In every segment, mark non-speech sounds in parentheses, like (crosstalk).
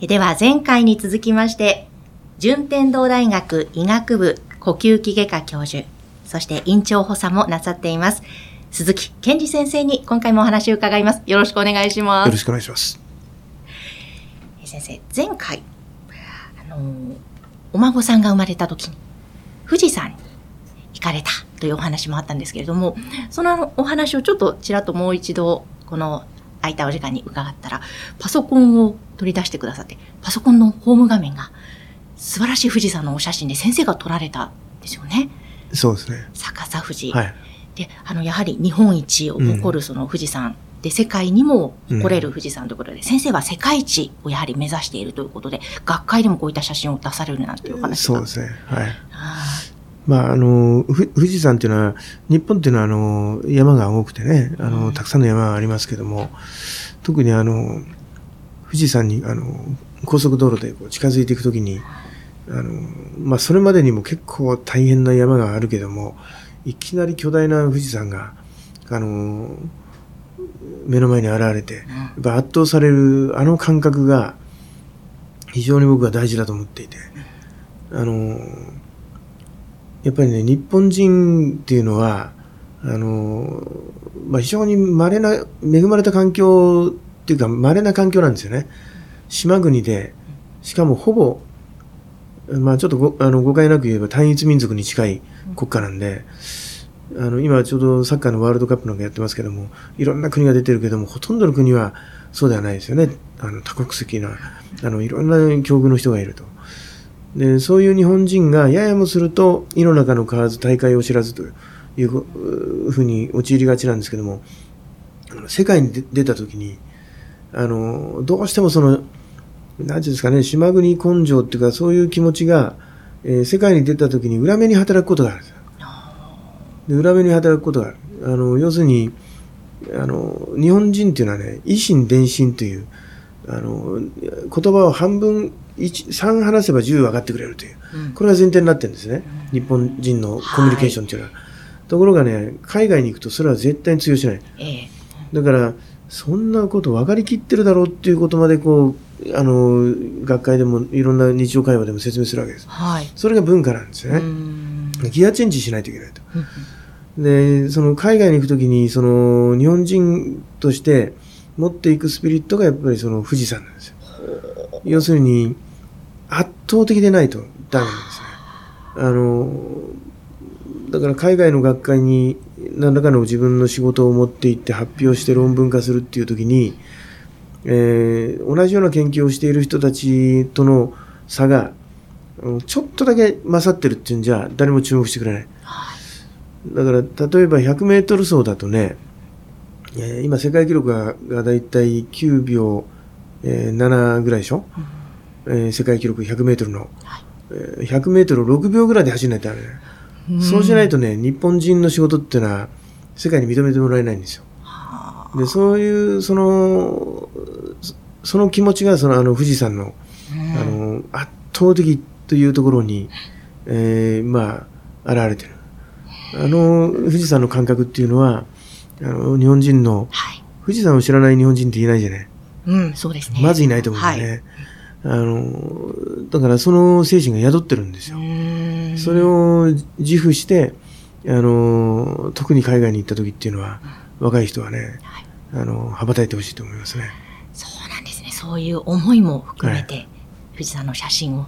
では前回に続きまして順天堂大学医学部呼吸器外科教授そして院長補佐もなさっています。鈴木健二先生に今回もお話を伺います。よろしくお願いします。よろしくお願いします。先生、前回、あのお孫さんが生まれた時に、富士山に行かれたというお話もあったんですけれども、そのお話をちょっとちらっともう一度、この空いたお時間に伺ったら、パソコンを取り出してくださって、パソコンのホーム画面が素晴らしい富士山のお写真で先生が撮られたんですよね。そうですね。逆さ富士。はい。で、あの、やはり日本一を誇るその富士山、で、世界にも誇れる富士山ということで、うん、先生は世界一をやはり目指しているということで、学会でもこういった写真を出されるなんていう話そうですね。はい。まあ、あの、富士山っていうのは、日本っていうのは、あの、山が多くてね、あの、たくさんの山がありますけども、特にあの、富士山に、あの、高速道路でこう近づいていくときに、あの、まあ、それまでにも結構大変な山があるけども、いきなり巨大な富士山が、あの、目の前に現れて、やっぱ圧倒されるあの感覚が非常に僕は大事だと思っていて、あの、やっぱりね、日本人っていうのは、あの、まあ、非常に稀な、恵まれた環境っていうか、稀な環境なんですよね。島国で、しかもほぼまあちょっとごあの誤解なく言えば単一民族に近い国家なんで、あの今ちょうどサッカーのワールドカップなんかやってますけども、いろんな国が出てるけども、ほとんどの国はそうではないですよね。あの多国籍な、あのいろんな境遇の人がいると。で、そういう日本人がややもすると、井の中の蛙大会を知らずというふうに陥りがちなんですけども、世界に出た時に、あの、どうしてもその、なんていうんですかね、島国根性っていうか、そういう気持ちが、えー、世界に出た時に裏目に働くことがあるんですよ。裏目に働くことがある。あの、要するに、あの、日本人っていうのはね、維心伝心という、あの、言葉を半分、3話せば10分かってくれるという、うん、これが前提になってるんですね。うん、日本人のコミュニケーションっていうのは。はい、ところがね、海外に行くとそれは絶対に通用しない。えだから、そんなこと分かりきってるだろうっていうことまでこう、あの、学会でもいろんな日常会話でも説明するわけです。はい。それが文化なんですよね。ギアチェンジしないといけないと。で、その海外に行くときに、その日本人として持っていくスピリットがやっぱりその富士山なんですよ。要するに、圧倒的でないとダメなんですね。あの、だから海外の学会に何らかの自分の仕事を持っていって発表して論文化するっていう時に、えー、同じような研究をしている人たちとの差がちょっとだけ勝ってるっていうんじゃ誰も注目してくれない。だから例えば100メートル走だとね、えー、今世界記録ががだいたい9秒、えー、7ぐらいでしょ、うん、えー、世界記録100メートルの、はい、えー、100メートル6秒ぐらいで走らないとダメだそうしないとね、日本人の仕事っていうのは世界に認めてもらえないんですよ。で、そういう、その、その気持ちが、その、あの、富士山の、あの、圧倒的というところに、えー、まあ、現れてる。あの、富士山の感覚っていうのは、あの、日本人の、はい、富士山を知らない日本人っていないじゃない。うん、そうですね。まずいないと思うんですね。はい、あの、だからその精神が宿ってるんですよ。それを自負して、あの、特に海外に行った時っていうのは、うん、若い人はね、はい、あの、羽ばたいてほしいと思いますね。そうなんですね。そういう思いも含めて、はい、富士山の写真を、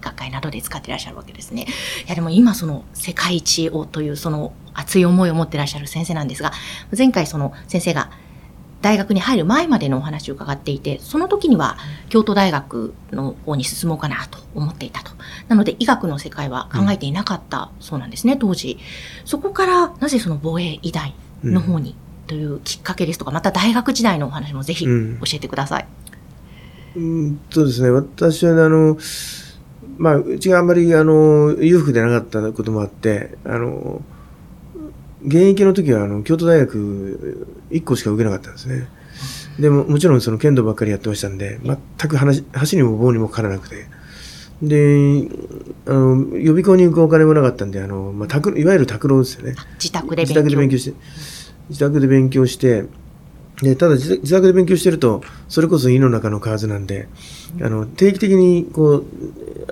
学会などで使ってらっしゃるわけですね。いや、でも今その世界一をというその熱い思いを持ってらっしゃる先生なんですが、前回その先生が大学に入る前までのお話を伺っていて、その時には京都大学の方に進もうかなと思っていたと。なので医学の世界は考えていなかったそうなんですね、当時。そこからなぜその防衛医大の方にというきっかけですとか、また大学時代のお話もぜひ教えてください。うんそうですね、私は、あの、まあ、うちがあんまり、あの、裕福でなかったこともあって、あの、現役の時は、あの、京都大学1個しか受けなかったんですね。でも、もちろんその剣道ばっかりやってましたんで、全く話、箸にも棒にもかからなくて。で、あの、予備校に行くお金もなかったんで、あの、まあ、宅いわゆる宅郎ですよね。自宅で勉強自宅で勉強して、自宅で勉強して、でただ自宅で勉強してるとそれこそ胃の中の蛙なんであの定期的にこう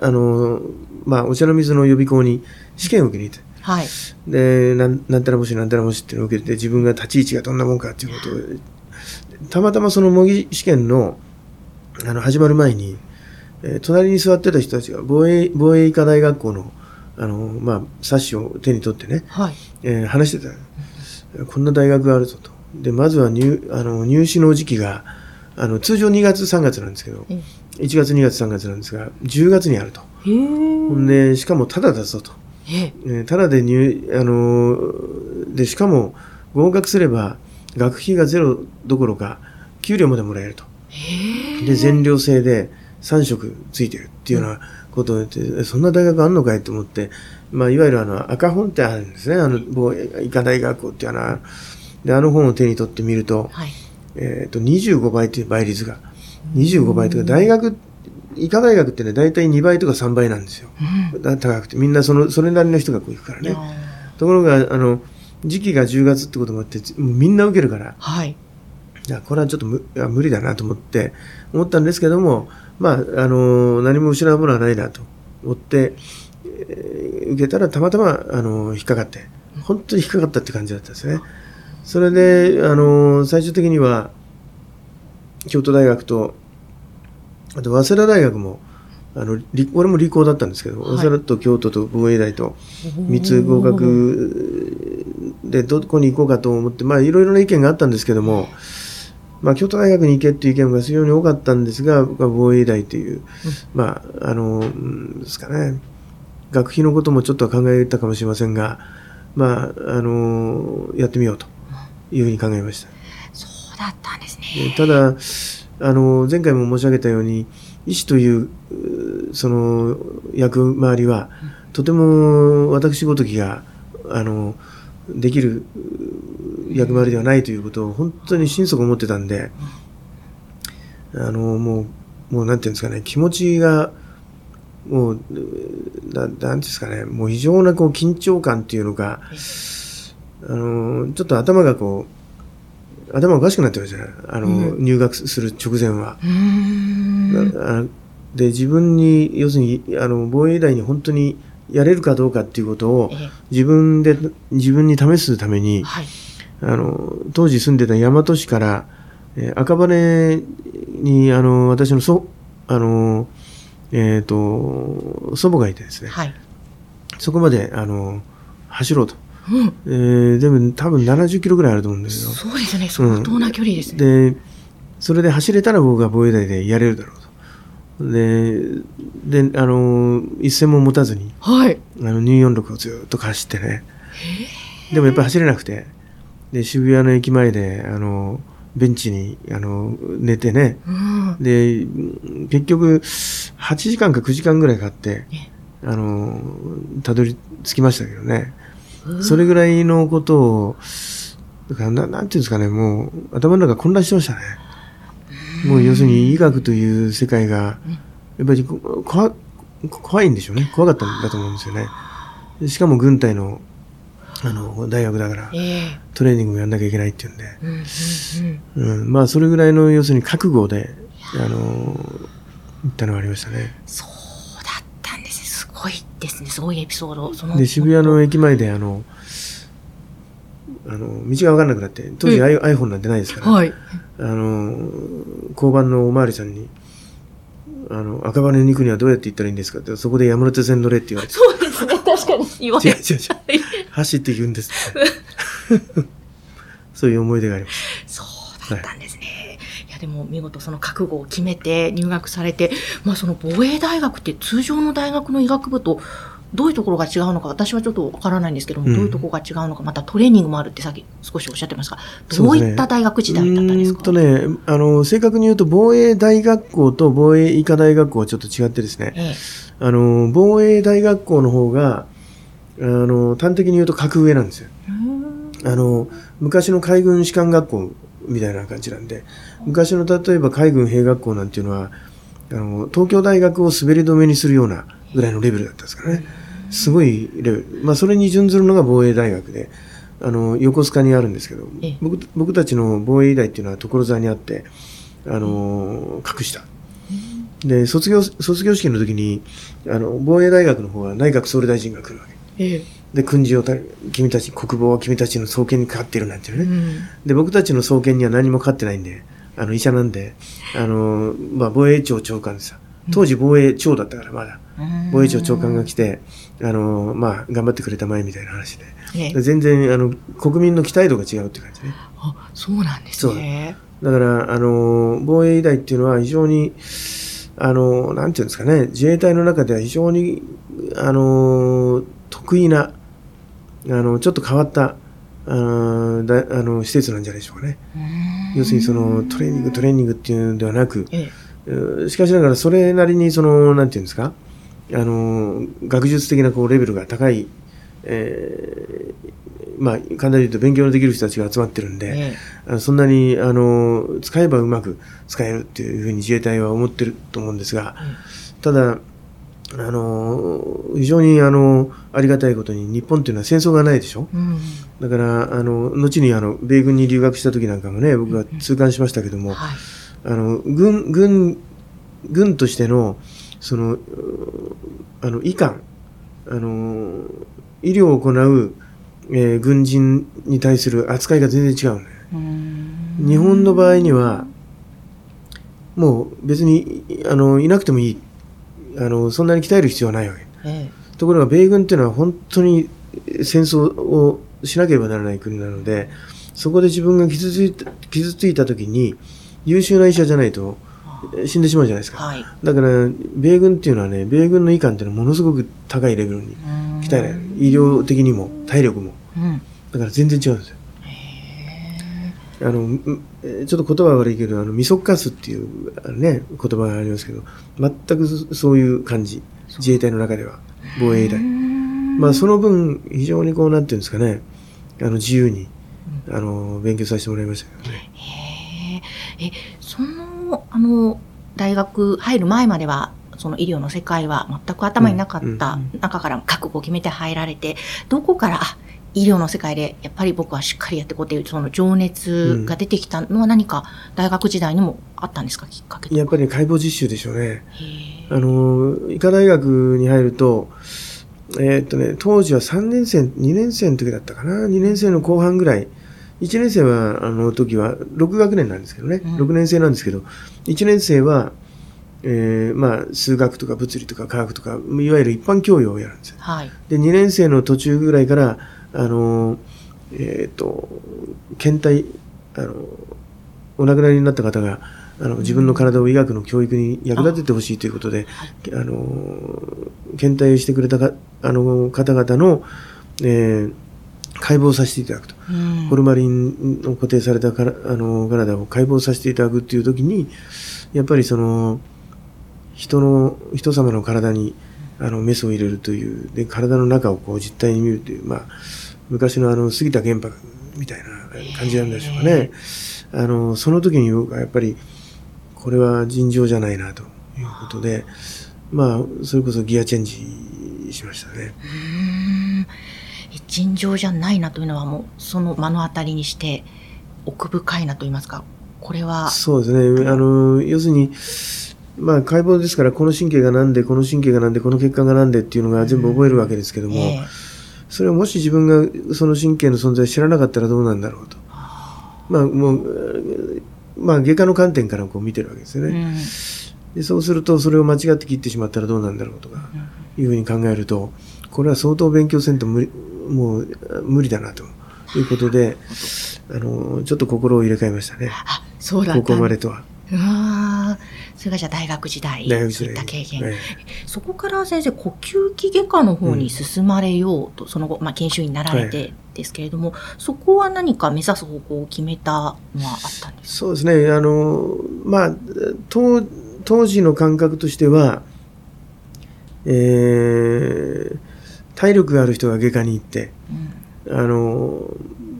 あの、まあ、お茶の水の予備校に試験を受けに行って、はい、でなんなんたらもしなんたらもしっていうのを受けて自分が立ち位置がどんなもんかっていうことをたまたまその模擬試験のあの始まる前に、えー、隣に座ってた人たちが防衛防衛医科大学校のあの、まあ、冊子を手に取ってね、はいえー、話してた。こんな大学があるぞと。で、まずは入あの入試の時期が、あの通常2月、3月なんですけど、1月、2月、3月なんですが、10月にあると。ほんで、しかもただだぞと。えただで入、あので、しかも合格すれば、学費がゼロどころか、給料までもらえると。で、全寮制で3食ついてるっていうようなことを言って、そんな大学あんのかいと思って、まあ、いわゆるあの赤本ってあるんですね。あの、医科大学校っていうのは、で、あの本を手に取ってみると、はい、えっ、ー、と、25倍という倍率が。25倍とか、大学、医科大学ってね、大体2倍とか3倍なんですよ。うん、高くて。みんなその、それなりの人がこう行くからね。ところが、あの、時期が10月ってこともあって、みんな受けるから。はい。いや、これはちょっと無無理だなと思って、思ったんですけども、まあ、あの、何も失うものはないなと思って、えー、受けたらたまたま、あの、引っかかって、本当に引っかかったって感じだったんですね。それで、あの、最終的には、京都大学と、あと早稲田大学も、あの、俺も理工だったんですけど、はい、早稲田と京都と防衛大と3つ合格でどこに行こうかと思って、まあいろいろな意見があったんですけども、まあ京都大学に行けっていう意見が非常に多かったんですが、僕は防衛大という、うん、まあ、あの、ですかね、学費のこともちょっとは考えたかもしれませんが、まあ、あの、やってみようと。いうふうに考えました。そうだったんですね。ただ、あの、前回も申し上げたように、医師という、その、役回りは、とても私ごときが、あの、できる役回りではないということを本当に心底思ってたんで、あの、もう、もうなんていうんですかね、気持ちが、もう、ななんですかね、もう非常なこう緊張感っていうのが、あの、ちょっと頭がこう、頭おかしくなってましたね。あの、うん、入学する直前は。で、自分に、要するに、あの、防衛大に本当にやれるかどうかっていうことを、自分で、自分に試すために、はい、あの、当時住んでた大和市から、えー、赤羽に、あの、私のそ、あの、えっ、ー、と、祖母がいてですね、はい、そこまで、あの、走ろうと。うん、えー、でも多分70キロぐらいあると思うんですけどそうですね。相当な距離ですね、うん、でそれで走れたら僕は防衛大でやれるだろうと。でであの一銭も持たずに、はい、あの246をずっと走ってね。でもやっぱり走れなくて。で渋谷の駅前であのベンチにあの寝てね、うん、で結局8時間か9時間ぐらいかかってあのたどり着きましたけどねそれぐらいのことを、だからななんていうんですかね、もう頭の中混乱してましたね。もう要するに医学という世界が、やっぱり怖怖いんでしょうね。怖かったんだと思うんですよね。しかも軍隊のあの大学だから、トレーニングもやんなきゃいけないっていうんで、うん、まあそれぐらいの要するに覚悟で、あの、言ったのがありましたね。ごいですね。すごいエピソード。そので渋谷の駅前であのあの道が分からなくなって当時 iPhone なんてないですから、はい、あの交番のおまわりさんにあの赤羽に行くにはどうやって行ったらいいんですかってそこで山手線乗れって言われて。そうですね。確かに言われ違う違う違う。走っていくんです (laughs) そういう思い出があります。そうだったんですね、はいでも見事その覚悟を決めて入学されて、まあ、その防衛大学って通常の大学の医学部とどういうところが違うのか、私はちょっとわからないんですけども、うん、どういうところが違うのか、またトレーニングもあるってさっき少しおっしゃってますが、どういった大学時代だったんですか？とね、あの、正確に言うと、防衛大学校と防衛医科大学校はちょっと違ってですね、ええ、あの、防衛大学校の方が、あの、端的に言うと格上なんですよ。あの、昔の海軍士官学校みたいな感じなんで、昔の例えば海軍兵学校なんていうのは、あの、東京大学を滑り止めにするようなぐらいのレベルだったんですからね。すごいレベル。まあ、それに準ずるのが防衛大学で、あの、横須賀にあるんですけど、僕僕たちの防衛医大っていうのは所沢にあって、あの、隠した。で、卒業、卒業式の時に、あの、防衛大学の方は内閣総理大臣が来るわけ。ええ。で、訓示をた、君たち、国防は君たちの創建にかかっているなんていうね、うん、で、僕たちの創建には何もかかってないんで、あの、医者なんで、あの、まあ、防衛庁長官でさ、当時防衛庁だったからまだ、防衛庁長官が来て、あの、まあ、頑張ってくれたまえみたいな話で、ええ、全然、あの、国民の期待度が違うって感じね。あ、そうなんですね。だから、あの、防衛医大っていうのは非常に、あの、なんていうんですかね、自衛隊の中では非常に、あの、得意な、あの、ちょっと変わった、あだあの施設なんじゃないでしょうかね。要するにそのトレーニングトレーニングっていうのではなく、ええ、しかしながらそれなりにそのなんていうんですかあの学術的なこうレベルが高い、えー、まあ簡単に言うと勉強のできる人たちが集まってるんで、ええ、そんなにあの使えばうまく使えるっていうふうに自衛隊は思ってると思うんですが、ただあの非常にあのありがたいことに日本っていうのは戦争がないでしょ、うん、だからあの後にあの米軍に留学した時なんかもね僕は痛感しましたけども、うんはい、あの軍軍軍としてのそのあの医官あの医療を行う、えー、軍人に対する扱いが全然違うね。日本の場合にはもう別にあのいなくてもいいあのそんなに鍛える必要はないわけ、ええ、ところが米軍っていうのは本当に戦争をしなければならない国なのでそこで自分が傷ついた傷ついた時に優秀な医者じゃないと死んでしまうじゃないですか、はい、だから米軍っていうのはね米軍の医官っていうのはものすごく高いレベルに鍛えられる。医療的にも体力も、うん、だから全然違うんですよあのちょっと言葉悪いけどあのみそかすっていうね言葉がありますけど全くそういう感じ。自衛隊の中では。防衛隊まあその分非常にこうなんていうんですかね。あの自由にあの勉強させてもらいましたけどね。へえそのあの大学入る前まではその医療の世界は全く頭になかった中から覚悟を決めて入られて、どこからあ医療の世界でやっぱり僕はしっかりやっていこうというその情熱が出てきたのは何か大学時代にもあったんですかきっかけやっぱり解剖実習でしょうね。あの医科大学に入るとえー、っとね当時は3年生2年生の時だったかな。2年生の後半ぐらい。1年生はあの時は6学年なんですけどね、うん、6年生なんですけど1年生はえーまあ、数学とか物理とか科学とかいわゆる一般教養をやるんですよ。はい、で2年生の途中ぐらいからあの、えっ、ー、と、検体、あの、お亡くなりになった方が、あの自分の体を医学の教育に役立ててほしいということで、あの検体をしてくれたかあの方々の、えー、解剖させていただくと、うん、ホルマリンの固定されたからあの体を解剖させていただくっていう時にやっぱりその人の人様の体にあのメスを入れるというで体の中をこう実体に見るという、まあ、昔のあの杉田玄白みたいな感じなんでしょうかね。あのその時に僕はやっぱりこれは尋常じゃないなということで、まあ、それこそギアチェンジしましたね。尋常じゃないなというのはもうその目の当たりにして奥深いなと言いますか？これは。そうですね。あの要するにまあ、解剖ですからこの神経がなんでこの神経がなんでこの血管がなんでっていうのが全部覚えるわけですけども、それをもし自分がその神経の存在を知らなかったらどうなんだろうと、まあもうまあ、外科の観点からこう見てるわけですよね、うん、でそうするとそれを間違って切ってしまったらどうなんだろうとかいうふうに考えるとこれは相当勉強せんと無理もう無理だなと。いうことであのちょっと心を入れ替えましたね。あそうだここまでとは。あそれがじゃあ大学時代、そういった経験、ええ、そこから先生、呼吸器外科の方に進まれようと、うん、その後、まあ、研修医になられてですけれども、はい、そこは何か目指す方向を決めたのはあったんですそうですね、あのまあ、当当時の感覚としては、えー、体力がある人が外科に行って、うん、あの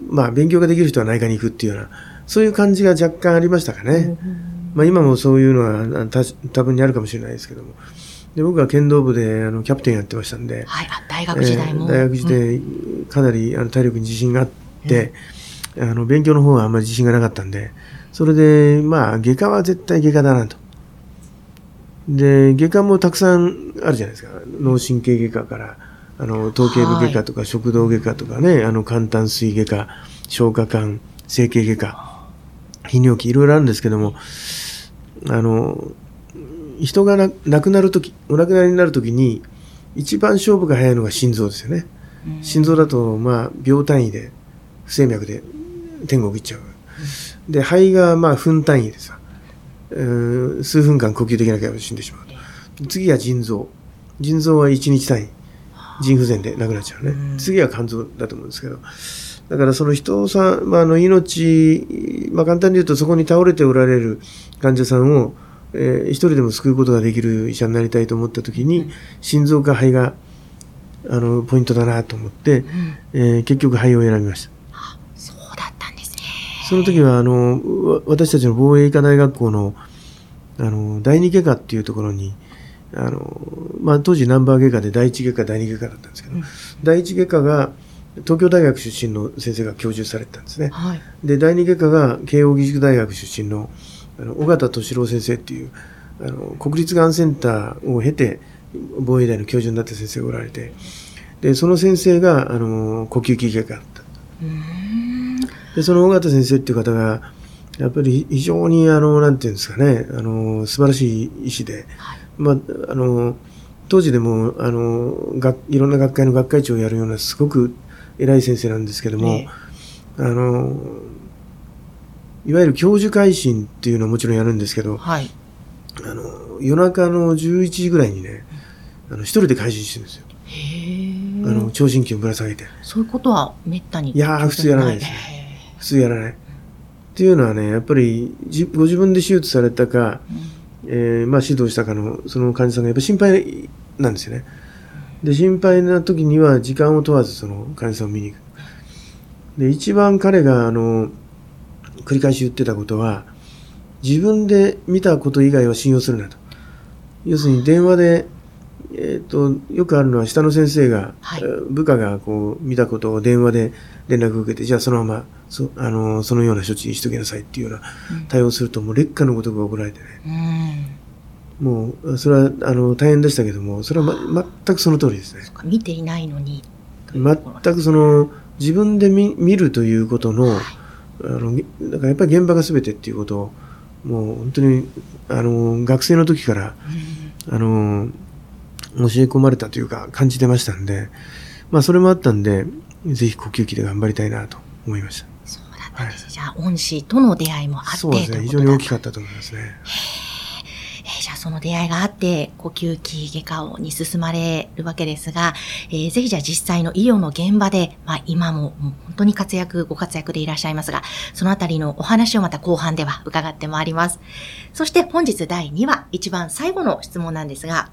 まあ、勉強ができる人は内科に行くっていうような、そういう感じが若干ありましたかね。うんまあ、今もそういうのは多分にあるかもしれないですけども。で僕は剣道部であのキャプテンやってましたんで、はい、大学時代も、えー、大学時代、かなりあの体力に自信があって、うん、あの勉強の方はあんまり自信がなかったんで、それで、まあ、外科は絶対外科だなと。で、外科もたくさんあるじゃないですか。脳神経外科から、あの、頭頸部外科とか食道外科とかね、あの、簡単水外科、消化管、整形外科、泌尿器、いろいろあるんですけども、あの、人が亡くなるとき、お亡くなりになるときに、一番勝負が早いのが心臓ですよね。うん、心臓だと、まあ、秒単位で、不整脈で天国行っちゃう。うん、で、肺が、まあ、分単位でさ、数分間呼吸できなければ死んでしまう。次は腎臓。腎臓は1日単位。腎不全で亡くなっちゃうね。うん、次は肝臓だと思うんですけど。だからその人さん、まあ、あの命、まあ、簡単に言うとそこに倒れておられる患者さんを、えー、一人でも救うことができる医者になりたいと思った時に、心臓か肺があのポイントだなと思って、うん、えー、結局肺を選びました。そうだったんですね。その時はあの私たちの防衛医科大学校のあの第二外科っていうところにあの、まあ、当時ナンバー外科で第一外科第二外科だったんですけど、うん、第一外科が東京大学出身の先生が教授されてたんですね。はい、で、第二外科が慶應義塾大学出身のあの尾形敏郎先生っていうあの国立がんセンターを経て防衛大の教授になった先生がおられて、で、その先生があの呼吸器外科だった。で、その尾形先生っていう方が、やっぱり非常にあの、なんていうんですかね、あの、素晴らしい医師で、はい、まあ、あの、当時でも、あの、がいろんな学会の学会長をやるようなすごく偉い先生なんですけども、ね、あのいわゆる教授会診っていうのはもちろんやるんですけど、はい、あの夜中の11時ぐらいにね、あの一人で会心してるんですよ。あの聴診器をぶら下げて。そういうことはめったにい？や普通やらないですね。普通やらない。っていうのはね、やっぱりじご自分で手術されたか、うん、えー、まあ、指導したかのその患者さんがやっぱ心配なんですよね。で、心配な時には時間を問わずその患者さんを見に行く。で、一番彼が、あの、繰り返し言ってたことは、自分で見たこと以外は信用するなと。要するに電話で、えっ、ー、と、よくあるのは下の先生が、はい、部下がこう見たことを電話で連絡を受けて、じゃあそのまま、そあのそのような処置にしときなさいっていうような対応すると、もう劣化のことが起こられてね。もう、それは、あの、大変でしたけども、それは、ま、全くその通りですね。見ていないのに。全くその、自分で見見るということの、はい、あの、だからやっぱり現場が全てっていうことを、もう本当に、あの、学生の時から、うん、あの、教え込まれたというか、感じてましたんで、まあ、それもあったんで、ぜひ呼吸器で頑張りたいなと思いました。そうだったんです、はい、じゃあ、恩師との出会いもあって、そうですね、非常に大きかったと思いますね。その出会いがあって、呼吸器外科をに進まれるわけですが、えー、ぜひじゃあ実際の医療の現場で、まあ今もも本当に活躍、ご活躍でいらっしゃいますが、そのあたりのお話をまた後半では (laughs) 伺ってまいります。そして本日第2話、一番最後の質問なんですが、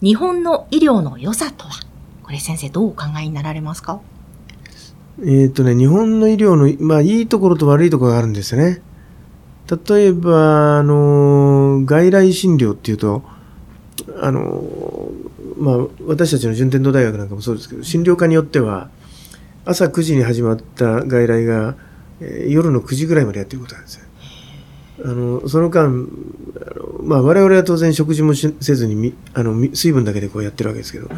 日本の医療の良さとは？これ先生どうお考えになられますか？えっ、とね、日本の医療の、まあいいところと悪いところがあるんですよね。例えば、あの、外来診療っていうと、あの、まあ、私たちの順天堂大学なんかもそうですけど、診療科によっては、朝9時に始まった外来が、えー、夜の9時ぐらいまでやってることなんですよ。あの、その間、あのまあ、我々は当然食事もせずにあの、水分だけでこうやってるわけですけど、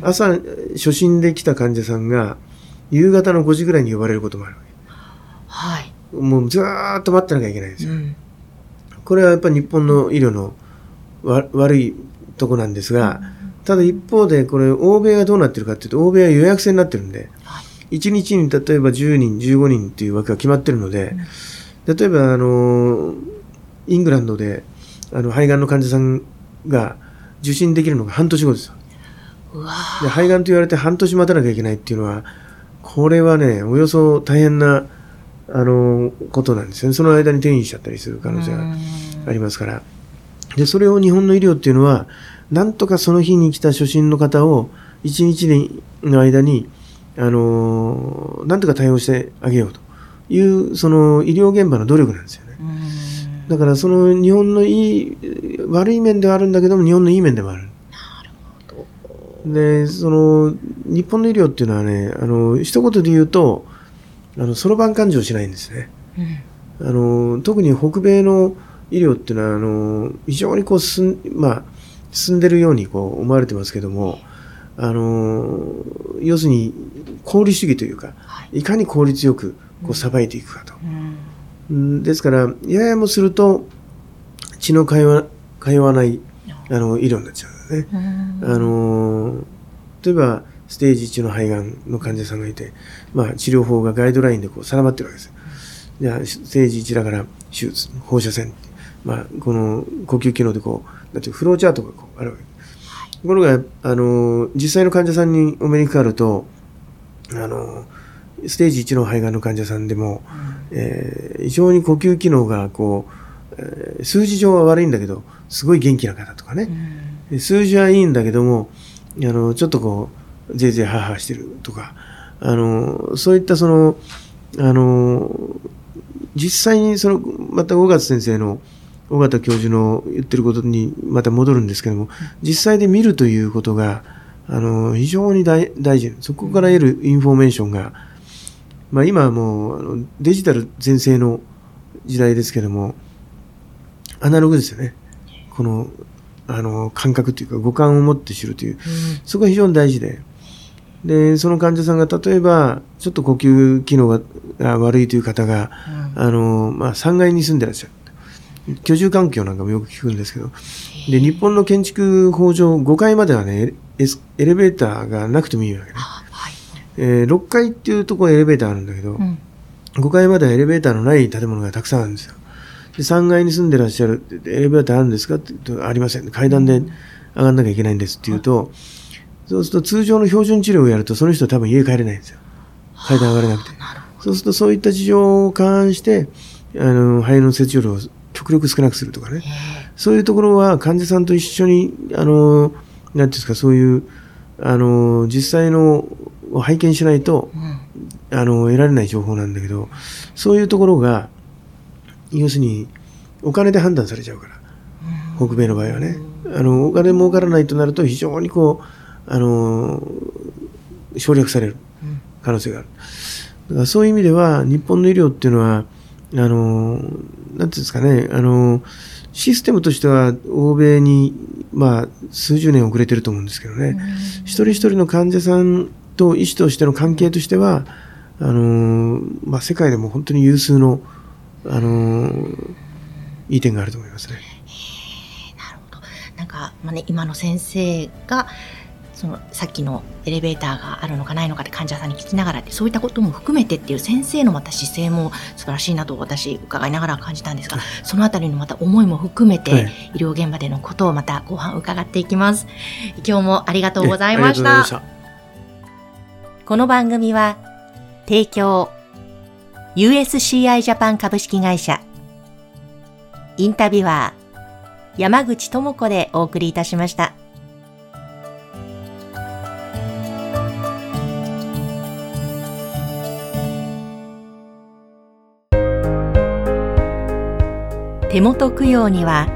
朝、初診で来た患者さんが、夕方の5時ぐらいに呼ばれることもあるわけ。はい。もうずーっと待ってなきゃいけないんですよ。うん、これはやっぱり日本の医療の悪いとこなんですが、ただ一方でこれ欧米がどうなってるかっていうと欧米は予約制になってるんで、1日に例えば10人15人っていう枠が決まってるので、例えばあのイングランドであの肺がんの患者さんが受診できるのが半年後ですよ。で肺がんと言われて半年待たなきゃいけないっていうのはこれはねおよそ大変なあのことなんですよね。その間に転移しちゃったりする可能性がありますから。でそれを日本の医療っていうのはなんとかその日に来た初診の方を1日の間にあのなんとか対応してあげようというその医療現場の努力なんですよね。だからその日本のいい悪い面ではあるんだけども日本のいい面でもある。でその日本の医療っていうのはねあの一言で言うとそろばん勘定しないんですね。うん、あの特に北米の医療っていうのはあの非常にこう進,、まあ、進んでるようにこう思われてますけどもあの要するに効率主義というか、はい、いかに効率よくこうさばいていくかと。うん、ですからややもすると血の通わ通わないあの医療になっちゃうんだね。あの例えばステージ1の肺がんの患者さんがいて、まあ、治療法がガイドラインでこう定まってるわけです。じゃあステージ1だから手術放射線、まあ、この呼吸機能でこうなんてフローチャートがこうあるわけ。ところがあの実際の患者さんにお目にかかるとあのステージ1の肺がんの患者さんでも、うん、えー、非常に呼吸機能がこう、えー、数字上は悪いんだけどすごい元気な方とかね、うん、数字はいいんだけどもあのちょっとこうぜいぜいははしてるとか。あのそういったそのあの実際にそのまた尾形先生の尾形教授の言ってることにまた戻るんですけども実際で見るということがあの非常に大事。そこから得るインフォメーションが、まあ、今はもうデジタル全盛の時代ですけどもアナログですよね。このあの感覚というか五感を持って知るという、うん、そこが非常に大事ででその患者さんが例えばちょっと呼吸機能が悪いという方が、うん、あのまあ、3階に住んでらっしゃる。居住環境なんかもよく聞くんですけど。で日本の建築法上5階まではねエレベーターがなくてもいいわけね、はい、えー、6階っていうところエレベーターあるんだけど、うん、5階まではエレベーターのない建物がたくさんあるんですよ。で3階に住んでらっしゃるエレベーターあるんですかって言うとありません。階段で上がんなきゃいけないんですって言うと、そうすると通常の標準治療をやるとその人は多分家帰れないんですよ。階段上がれなくて。そうするとそういった事情を勘案してあの肺の切除量を極力少なくするとかね。そういうところは患者さんと一緒にあのなんていうんですかそういうあの実際のを拝見しないと、うん、あの得られない情報なんだけどそういうところが要するにお金で判断されちゃうから、うん、北米の場合はね。あのお金儲からないとなると非常にこうあの省略される可能性がある、だからそういう意味では日本の医療っていうのはあのなんていうんですかねあのシステムとしては欧米に、まあ、数十年遅れてると思うんですけどね、一人一人の患者さんと医師としての関係としてはあの、まあ、世界でも本当に有数のあのいい点があると思いますね。なるほど。なんか、まあね、今の先生がそのさっきのエレベーターがあるのかないのかって患者さんに聞きながらそういったことも含めてっていう先生のまた姿勢も素晴らしいなと私伺いながら感じたんですが、そのあたりのまた思いも含めて、はい、医療現場でのことをまた後半伺っていきます。今日もありがとうございました。この番組は提供 USCI ジャパン株式会社。インタビュアー山口智子でお送りいたしました。手元供養には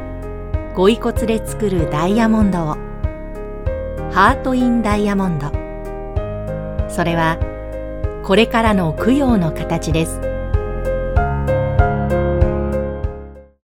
ご遺骨で作るダイヤモンドをハート・イン・ダイヤモンド。それはこれからの供養の形です。